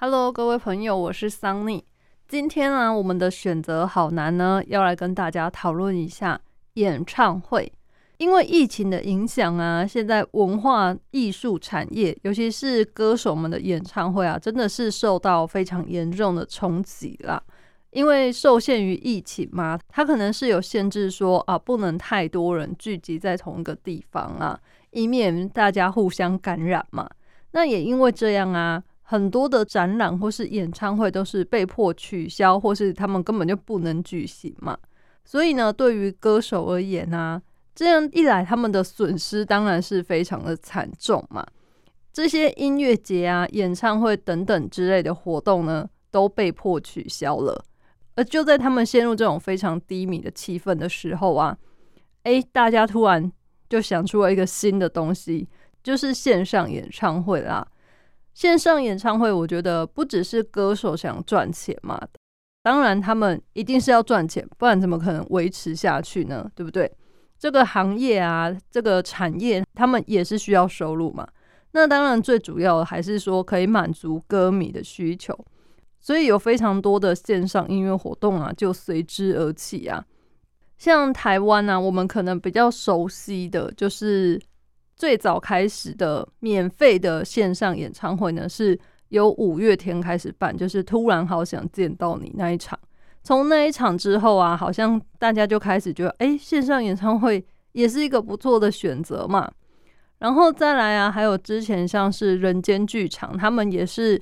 Hello，各位朋友，我是桑尼。今天呢，我们的选择好难呢，要来跟大家讨论一下演唱会。因为疫情的影响啊，现在文化艺术产业，尤其是歌手们的演唱会啊，真的是受到非常严重的冲击啦。因为受限于疫情嘛，它可能是有限制，说啊，不能太多人聚集在同一个地方啊，以免大家互相感染嘛。那也因为这样啊。很多的展览或是演唱会都是被迫取消，或是他们根本就不能举行嘛。所以呢，对于歌手而言呢，这样一来，他们的损失当然是非常的惨重嘛。这些音乐节啊、演唱会等等之类的活动呢，都被迫取消了。而就在他们陷入这种非常低迷的气氛的时候啊，诶，大家突然就想出了一个新的东西，就是线上演唱会啦。线上演唱会，我觉得不只是歌手想赚钱嘛，当然他们一定是要赚钱，不然怎么可能维持下去呢？对不对？这个行业啊，这个产业，他们也是需要收入嘛。那当然最主要的还是说可以满足歌迷的需求，所以有非常多的线上音乐活动啊，就随之而起啊。像台湾呢，我们可能比较熟悉的就是。最早开始的免费的线上演唱会呢，是由五月天开始办，就是突然好想见到你那一场。从那一场之后啊，好像大家就开始觉得，哎，线上演唱会也是一个不错的选择嘛。然后再来啊，还有之前像是人间剧场，他们也是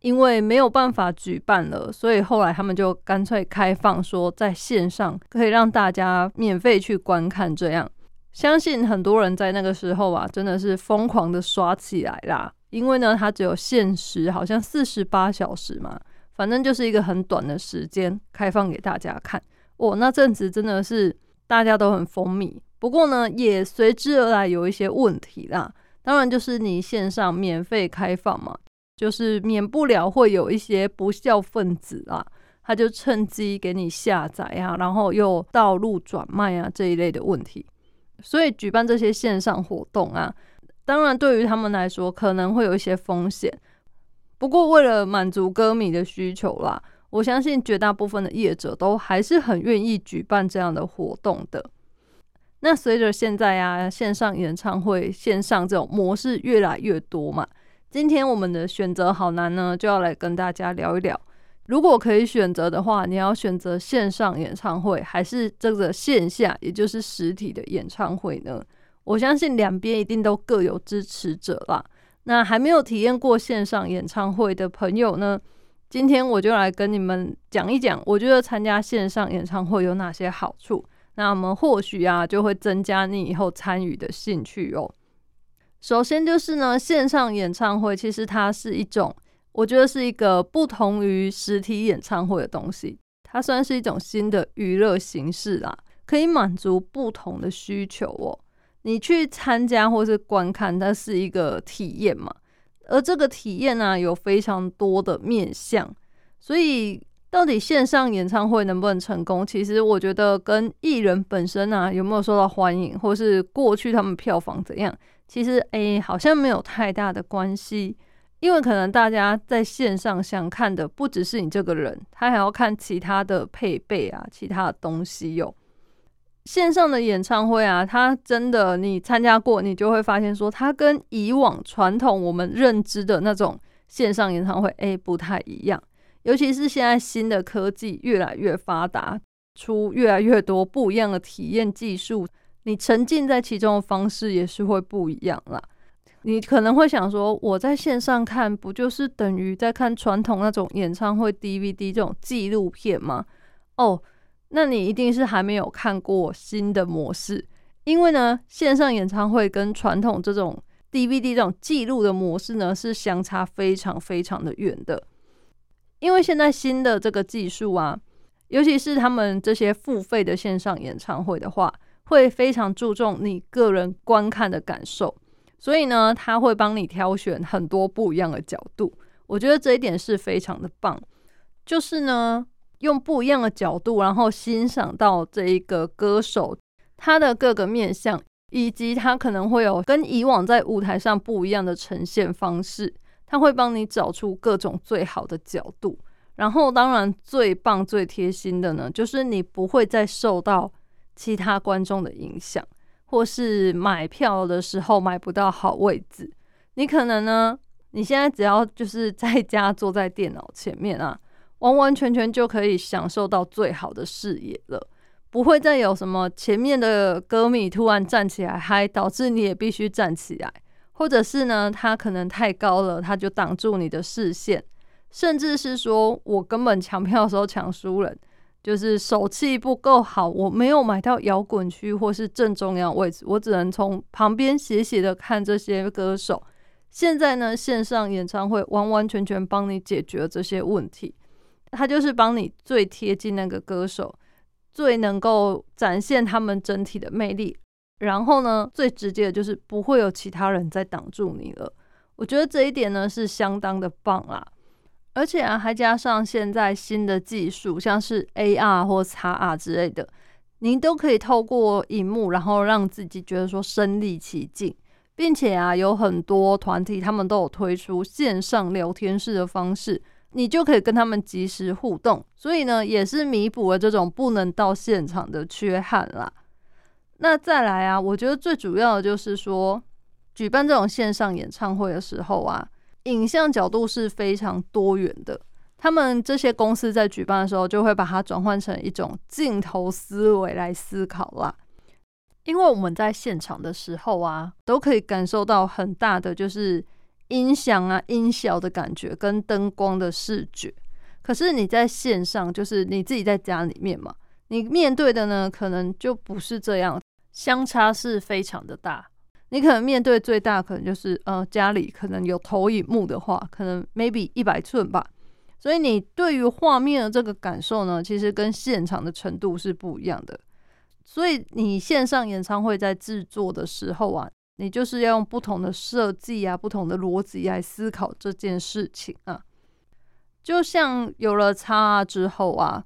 因为没有办法举办了，所以后来他们就干脆开放说在线上可以让大家免费去观看这样。相信很多人在那个时候啊，真的是疯狂的刷起来啦。因为呢，它只有限时，好像四十八小时嘛，反正就是一个很短的时间开放给大家看。哦，那阵子真的是大家都很风靡。不过呢，也随之而来有一些问题啦。当然，就是你线上免费开放嘛，就是免不了会有一些不孝分子啊，他就趁机给你下载啊，然后又道路转卖啊这一类的问题。所以举办这些线上活动啊，当然对于他们来说可能会有一些风险。不过为了满足歌迷的需求啦，我相信绝大部分的业者都还是很愿意举办这样的活动的。那随着现在啊线上演唱会线上这种模式越来越多嘛，今天我们的选择好难呢，就要来跟大家聊一聊。如果可以选择的话，你要选择线上演唱会还是这个线下，也就是实体的演唱会呢？我相信两边一定都各有支持者啦。那还没有体验过线上演唱会的朋友呢，今天我就来跟你们讲一讲，我觉得参加线上演唱会有哪些好处。那我们或许啊，就会增加你以后参与的兴趣哦。首先就是呢，线上演唱会其实它是一种。我觉得是一个不同于实体演唱会的东西，它算是一种新的娱乐形式啦，可以满足不同的需求哦。你去参加或是观看，它是一个体验嘛，而这个体验呢，有非常多的面向，所以到底线上演唱会能不能成功，其实我觉得跟艺人本身啊有没有受到欢迎，或是过去他们票房怎样，其实诶好像没有太大的关系。因为可能大家在线上想看的不只是你这个人，他还要看其他的配备啊，其他的东西哟。线上的演唱会啊，它真的你参加过，你就会发现说，它跟以往传统我们认知的那种线上演唱会，哎，不太一样。尤其是现在新的科技越来越发达，出越来越多不一样的体验技术，你沉浸在其中的方式也是会不一样啦。你可能会想说，我在线上看不就是等于在看传统那种演唱会 DVD 这种纪录片吗？哦，那你一定是还没有看过新的模式，因为呢，线上演唱会跟传统这种 DVD 这种记录的模式呢，是相差非常非常的远的。因为现在新的这个技术啊，尤其是他们这些付费的线上演唱会的话，会非常注重你个人观看的感受。所以呢，他会帮你挑选很多不一样的角度，我觉得这一点是非常的棒。就是呢，用不一样的角度，然后欣赏到这一个歌手他的各个面相，以及他可能会有跟以往在舞台上不一样的呈现方式。他会帮你找出各种最好的角度。然后，当然最棒、最贴心的呢，就是你不会再受到其他观众的影响，或是买票的时候买不到好位置。你可能呢，你现在只要就是在家坐在电脑前面啊，完完全全就可以享受到最好的视野了，不会再有什么前面的歌迷突然站起来嗨，导致你也必须站起来，或者是呢，他可能太高了，他就挡住你的视线。甚至是说，我根本抢票的时候抢输人，就是手气不够好，我没有买到摇滚区或是正中央位置，我只能从旁边斜斜的看这些歌手。现在呢，线上演唱会完完全全帮你解决了这些问题，它就是帮你最贴近那个歌手，最能够展现他们整体的魅力。然后呢，最直接的就是不会有其他人在挡住你了。我觉得这一点呢是相当的棒啦。而且啊，还加上现在新的技术，像是 AR 或 XR 之类的，您都可以透过荧幕，然后让自己觉得说身临其境，并且啊，有很多团体他们都有推出线上聊天室的方式，你就可以跟他们及时互动。所以呢，也是弥补了这种不能到现场的缺憾啦。那再来啊，我觉得最主要的就是说，举办这种线上演唱会的时候啊。影像角度是非常多元的，他们这些公司在举办的时候，就会把它转换成一种镜头思维来思考啦。因为我们在现场的时候啊，都可以感受到很大的就是音响啊、音效的感觉跟灯光的视觉。可是你在线上，就是你自己在家里面嘛，你面对的呢，可能就不是这样，相差是非常的大。你可能面对最大可能就是呃家里可能有投影幕的话，可能 maybe 一百寸吧，所以你对于画面的这个感受呢，其实跟现场的程度是不一样的。所以你线上演唱会在制作的时候啊，你就是要用不同的设计啊、不同的逻辑来思考这件事情啊。就像有了叉之后啊，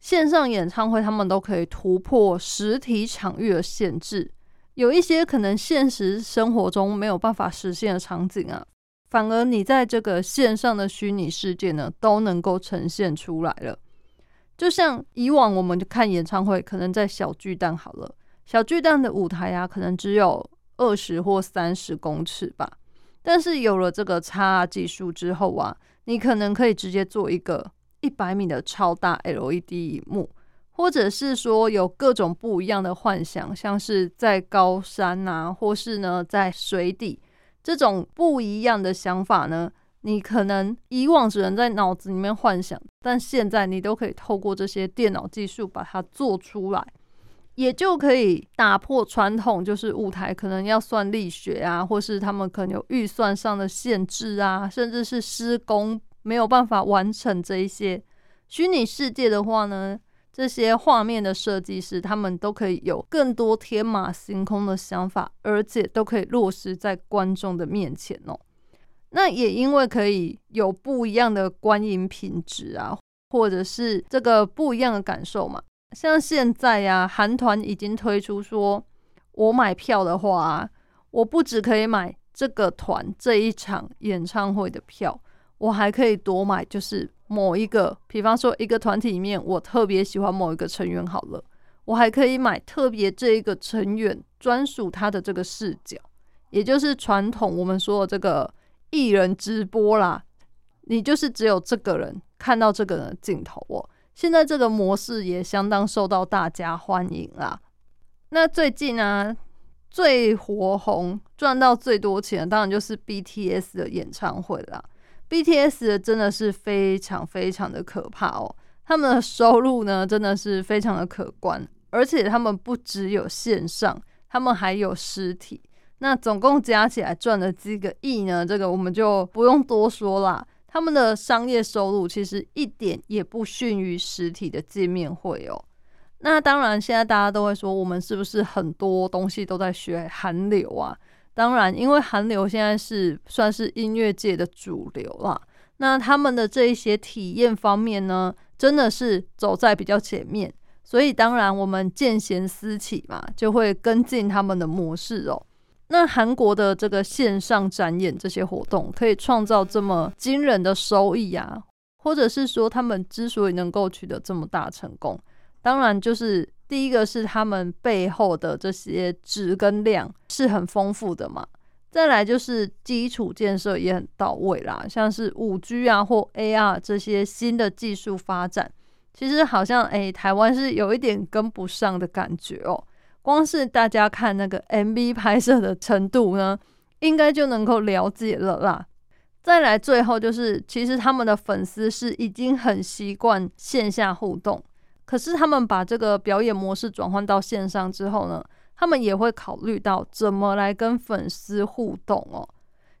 线上演唱会他们都可以突破实体场域的限制。有一些可能现实生活中没有办法实现的场景啊，反而你在这个线上的虚拟世界呢，都能够呈现出来了。就像以往我们看演唱会，可能在小巨蛋好了，小巨蛋的舞台啊，可能只有二十或三十公尺吧。但是有了这个叉技术之后啊，你可能可以直接做一个一百米的超大 LED 荧幕。或者是说有各种不一样的幻想，像是在高山啊，或是呢在水底，这种不一样的想法呢，你可能以往只能在脑子里面幻想，但现在你都可以透过这些电脑技术把它做出来，也就可以打破传统，就是舞台可能要算力学啊，或是他们可能有预算上的限制啊，甚至是施工没有办法完成这一些虚拟世界的话呢。这些画面的设计师，他们都可以有更多天马行空的想法，而且都可以落实在观众的面前哦。那也因为可以有不一样的观影品质啊，或者是这个不一样的感受嘛。像现在呀，韩团已经推出说，我买票的话，我不只可以买这个团这一场演唱会的票，我还可以多买，就是。某一个，比方说一个团体里面，我特别喜欢某一个成员，好了，我还可以买特别这一个成员专属他的这个视角，也就是传统我们说的这个艺人直播啦。你就是只有这个人看到这个人的镜头哦。现在这个模式也相当受到大家欢迎啦。那最近呢，最火红、赚到最多钱，当然就是 BTS 的演唱会啦。BTS 真的是非常非常的可怕哦，他们的收入呢真的是非常的可观，而且他们不只有线上，他们还有实体。那总共加起来赚了几个亿呢？这个我们就不用多说啦。他们的商业收入其实一点也不逊于实体的见面会哦。那当然，现在大家都会说，我们是不是很多东西都在学韩流啊？当然，因为韩流现在是算是音乐界的主流啦，那他们的这一些体验方面呢，真的是走在比较前面，所以当然我们见贤思齐嘛，就会跟进他们的模式哦。那韩国的这个线上展演这些活动，可以创造这么惊人的收益啊，或者是说他们之所以能够取得这么大成功，当然就是第一个是他们背后的这些值跟量是很丰富的嘛，再来就是基础建设也很到位啦，像是五 G 啊或 AR 这些新的技术发展，其实好像诶台湾是有一点跟不上的感觉哦。光是大家看那个 MV 拍摄的程度呢，应该就能够了解了啦。再来，最后就是，其实他们的粉丝是已经很习惯线下互动，可是他们把这个表演模式转换到线上之后呢，他们也会考虑到怎么来跟粉丝互动哦。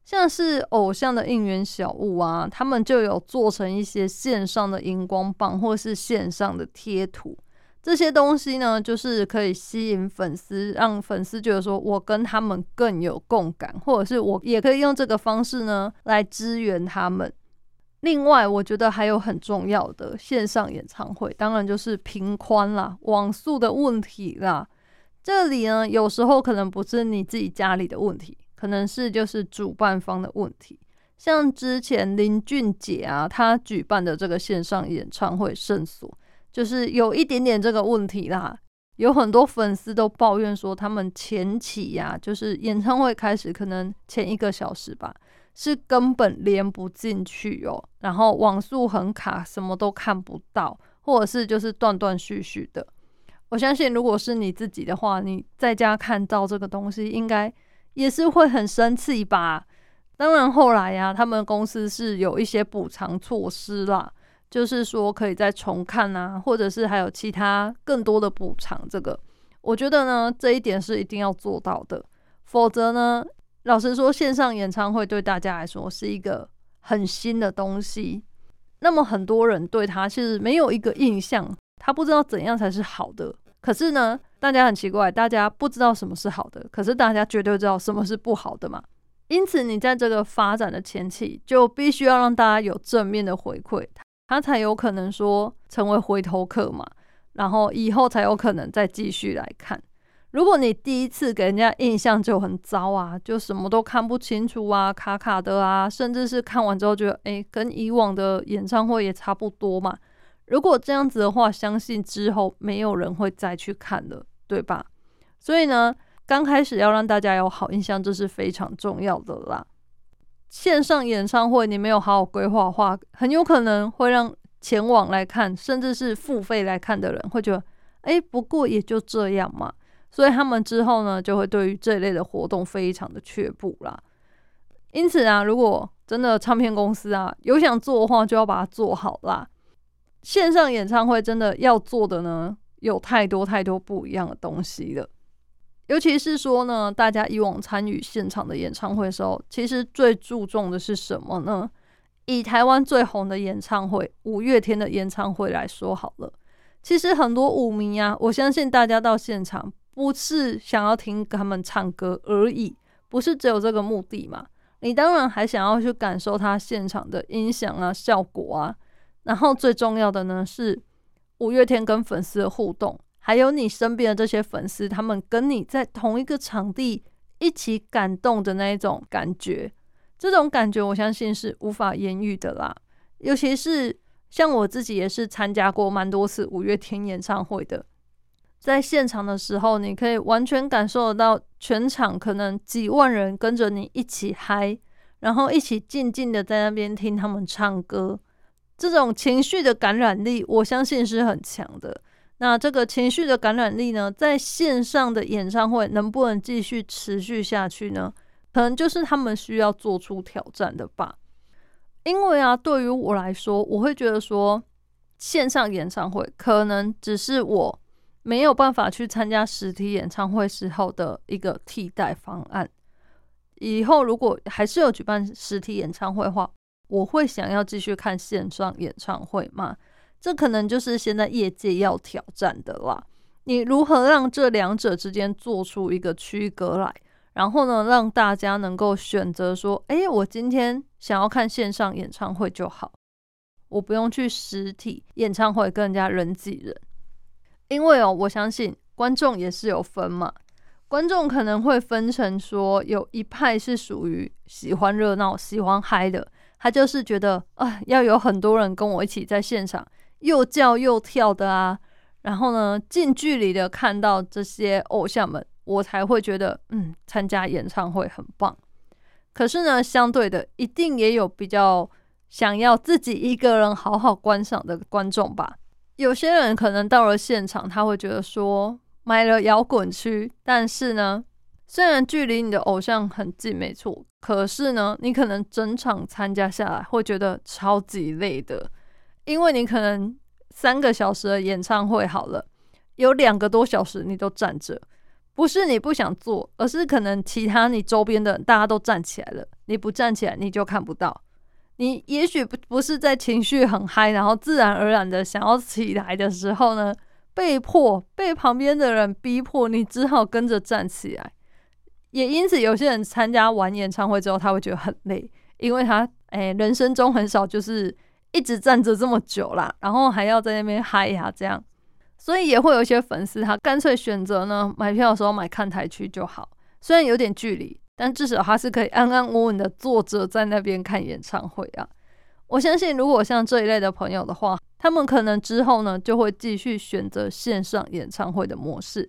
像是偶像的应援小物啊，他们就有做成一些线上的荧光棒，或是线上的贴图。这些东西呢，就是可以吸引粉丝，让粉丝觉得说我跟他们更有共感，或者是我也可以用这个方式呢来支援他们。另外，我觉得还有很重要的线上演唱会，当然就是频宽啦、网速的问题啦。这里呢，有时候可能不是你自己家里的问题，可能是就是主办方的问题。像之前林俊杰啊，他举办的这个线上演唱会圣所。就是有一点点这个问题啦，有很多粉丝都抱怨说，他们前期呀，就是演唱会开始可能前一个小时吧，是根本连不进去哦，然后网速很卡，什么都看不到，或者是就是断断续续的。我相信，如果是你自己的话，你在家看到这个东西，应该也是会很生气吧。当然后来呀，他们公司是有一些补偿措施啦。就是说，可以再重看啊，或者是还有其他更多的补偿。这个，我觉得呢，这一点是一定要做到的。否则呢，老实说，线上演唱会对大家来说是一个很新的东西。那么很多人对他其实没有一个印象，他不知道怎样才是好的。可是呢，大家很奇怪，大家不知道什么是好的，可是大家绝对知道什么是不好的嘛。因此，你在这个发展的前期，就必须要让大家有正面的回馈。他才有可能说成为回头客嘛，然后以后才有可能再继续来看。如果你第一次给人家印象就很糟啊，就什么都看不清楚啊，卡卡的啊，甚至是看完之后觉得，诶，跟以往的演唱会也差不多嘛。如果这样子的话，相信之后没有人会再去看了，对吧？所以呢，刚开始要让大家有好印象，这是非常重要的啦。线上演唱会，你没有好好规划的话，很有可能会让前往来看，甚至是付费来看的人会觉得，哎，不过也就这样嘛。所以他们之后呢，就会对于这类的活动非常的却步啦。因此啊，如果真的唱片公司啊有想做的话，就要把它做好啦。线上演唱会真的要做的呢，有太多太多不一样的东西了。尤其是说呢，大家以往参与现场的演唱会的时候，其实最注重的是什么呢？以台湾最红的演唱会五月天的演唱会来说好了，其实很多舞迷啊，我相信大家到现场不是想要听他们唱歌而已，不是只有这个目的嘛？你当然还想要去感受他现场的音响啊、效果啊，然后最重要的呢是五月天跟粉丝的互动。还有你身边的这些粉丝，他们跟你在同一个场地一起感动的那一种感觉，这种感觉我相信是无法言喻的啦。尤其是像我自己也是参加过蛮多次五月天演唱会的，在现场的时候，你可以完全感受得到全场可能几万人跟着你一起嗨，然后一起静静的在那边听他们唱歌，这种情绪的感染力，我相信是很强的。那这个情绪的感染力呢，在线上的演唱会能不能继续持续下去呢？可能就是他们需要做出挑战的吧。因为啊，对于我来说，我会觉得说，线上演唱会可能只是我没有办法去参加实体演唱会时候的一个替代方案。以后如果还是有举办实体演唱会的话，我会想要继续看线上演唱会吗？这可能就是现在业界要挑战的啦。你如何让这两者之间做出一个区隔来，然后呢，让大家能够选择说：“哎，我今天想要看线上演唱会就好，我不用去实体演唱会跟人家人挤人。”因为哦，我相信观众也是有分嘛。观众可能会分成说，有一派是属于喜欢热闹、喜欢嗨的，他就是觉得啊，要有很多人跟我一起在现场，又叫又跳的啊，然后呢，近距离的看到这些偶像们，我才会觉得，嗯，参加演唱会很棒。可是呢，相对的，一定也有比较想要自己一个人好好观赏的观众吧。有些人可能到了现场，他会觉得说。买了摇滚区，但是呢，虽然距离你的偶像很近，没错，可是呢，你可能整场参加下来会觉得超级累的，因为你可能三个小时的演唱会好了，有两个多小时你都站着，不是你不想坐，而是可能其他你周边的大家都站起来了，你不站起来你就看不到，你也许不不是在情绪很嗨，然后自然而然的想要起来的时候呢。被迫被旁边的人逼迫，你只好跟着站起来。也因此，有些人参加完演唱会之后，他会觉得很累，因为他哎，人生中很少就是一直站着这么久啦，然后还要在那边嗨呀这样。所以也会有一些粉丝，他干脆选择呢，买票的时候买看台区就好。虽然有点距离，但至少他是可以安安稳稳的坐着在那边看演唱会啊。我相信，如果像这一类的朋友的话，他们可能之后呢就会继续选择线上演唱会的模式，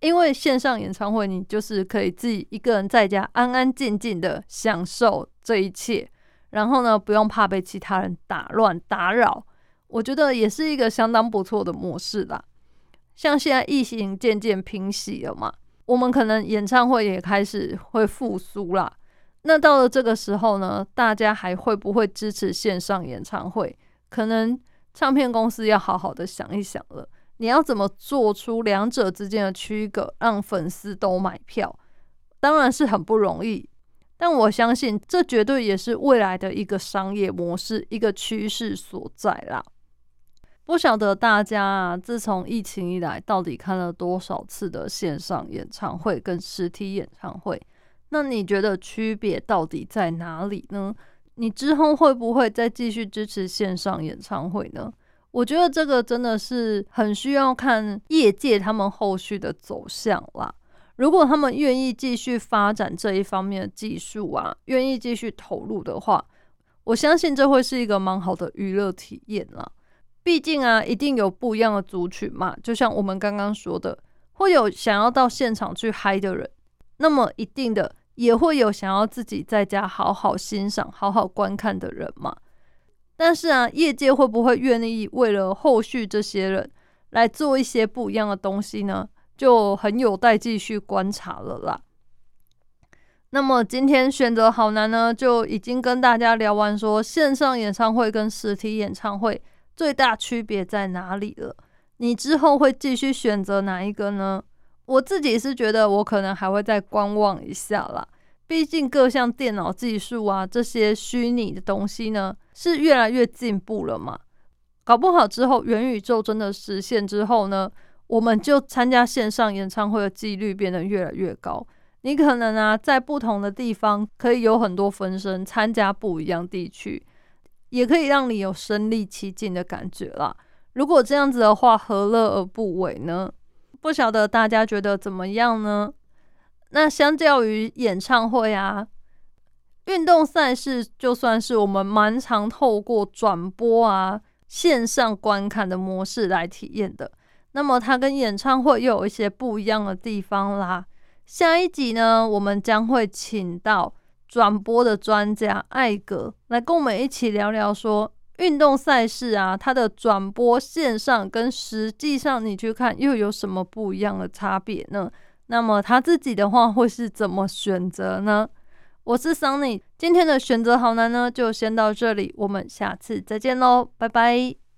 因为线上演唱会你就是可以自己一个人在家安安静静的享受这一切，然后呢不用怕被其他人打乱打扰，我觉得也是一个相当不错的模式啦。像现在疫情渐渐平息了嘛，我们可能演唱会也开始会复苏啦。那到了这个时候呢，大家还会不会支持线上演唱会？可能唱片公司要好好的想一想了。你要怎么做出两者之间的区隔，让粉丝都买票？当然是很不容易，但我相信这绝对也是未来的一个商业模式，一个趋势所在啦。不晓得大家啊，自从疫情以来，到底看了多少次的线上演唱会跟实体演唱会？那你觉得区别到底在哪里呢？你之后会不会再继续支持线上演唱会呢？我觉得这个真的是很需要看业界他们后续的走向啦。如果他们愿意继续发展这一方面的技术啊，愿意继续投入的话，我相信这会是一个蛮好的娱乐体验啦。毕竟啊，一定有不一样的族群嘛。就像我们刚刚说的，会有想要到现场去嗨的人，那么一定的。也会有想要自己在家好好欣赏、好好观看的人嘛？但是啊，业界会不会愿意为了后续这些人来做一些不一样的东西呢？就很有待继续观察了啦。那么今天选择好难呢，就已经跟大家聊完说线上演唱会跟实体演唱会最大区别在哪里了。你之后会继续选择哪一个呢？我自己是觉得，我可能还会再观望一下啦。毕竟各项电脑技术啊，这些虚拟的东西呢，是越来越进步了嘛。搞不好之后元宇宙真的实现之后呢，我们就参加线上演唱会的几率变得越来越高。你可能啊，在不同的地方可以有很多分身参加不一样地区，也可以让你有身临其境的感觉啦。如果这样子的话，何乐而不为呢？不晓得大家觉得怎么样呢？那相较于演唱会啊，运动赛事就算是我们蛮常透过转播啊、线上观看的模式来体验的。那么它跟演唱会又有一些不一样的地方啦。下一集呢，我们将会请到转播的专家艾格来跟我们一起聊聊说。运动赛事啊，它的转播线上跟实际上你去看又有什么不一样的差别呢？那么他自己的话会是怎么选择呢？我是 Sunny，今天的选择好难呢，就先到这里，我们下次再见喽，拜拜。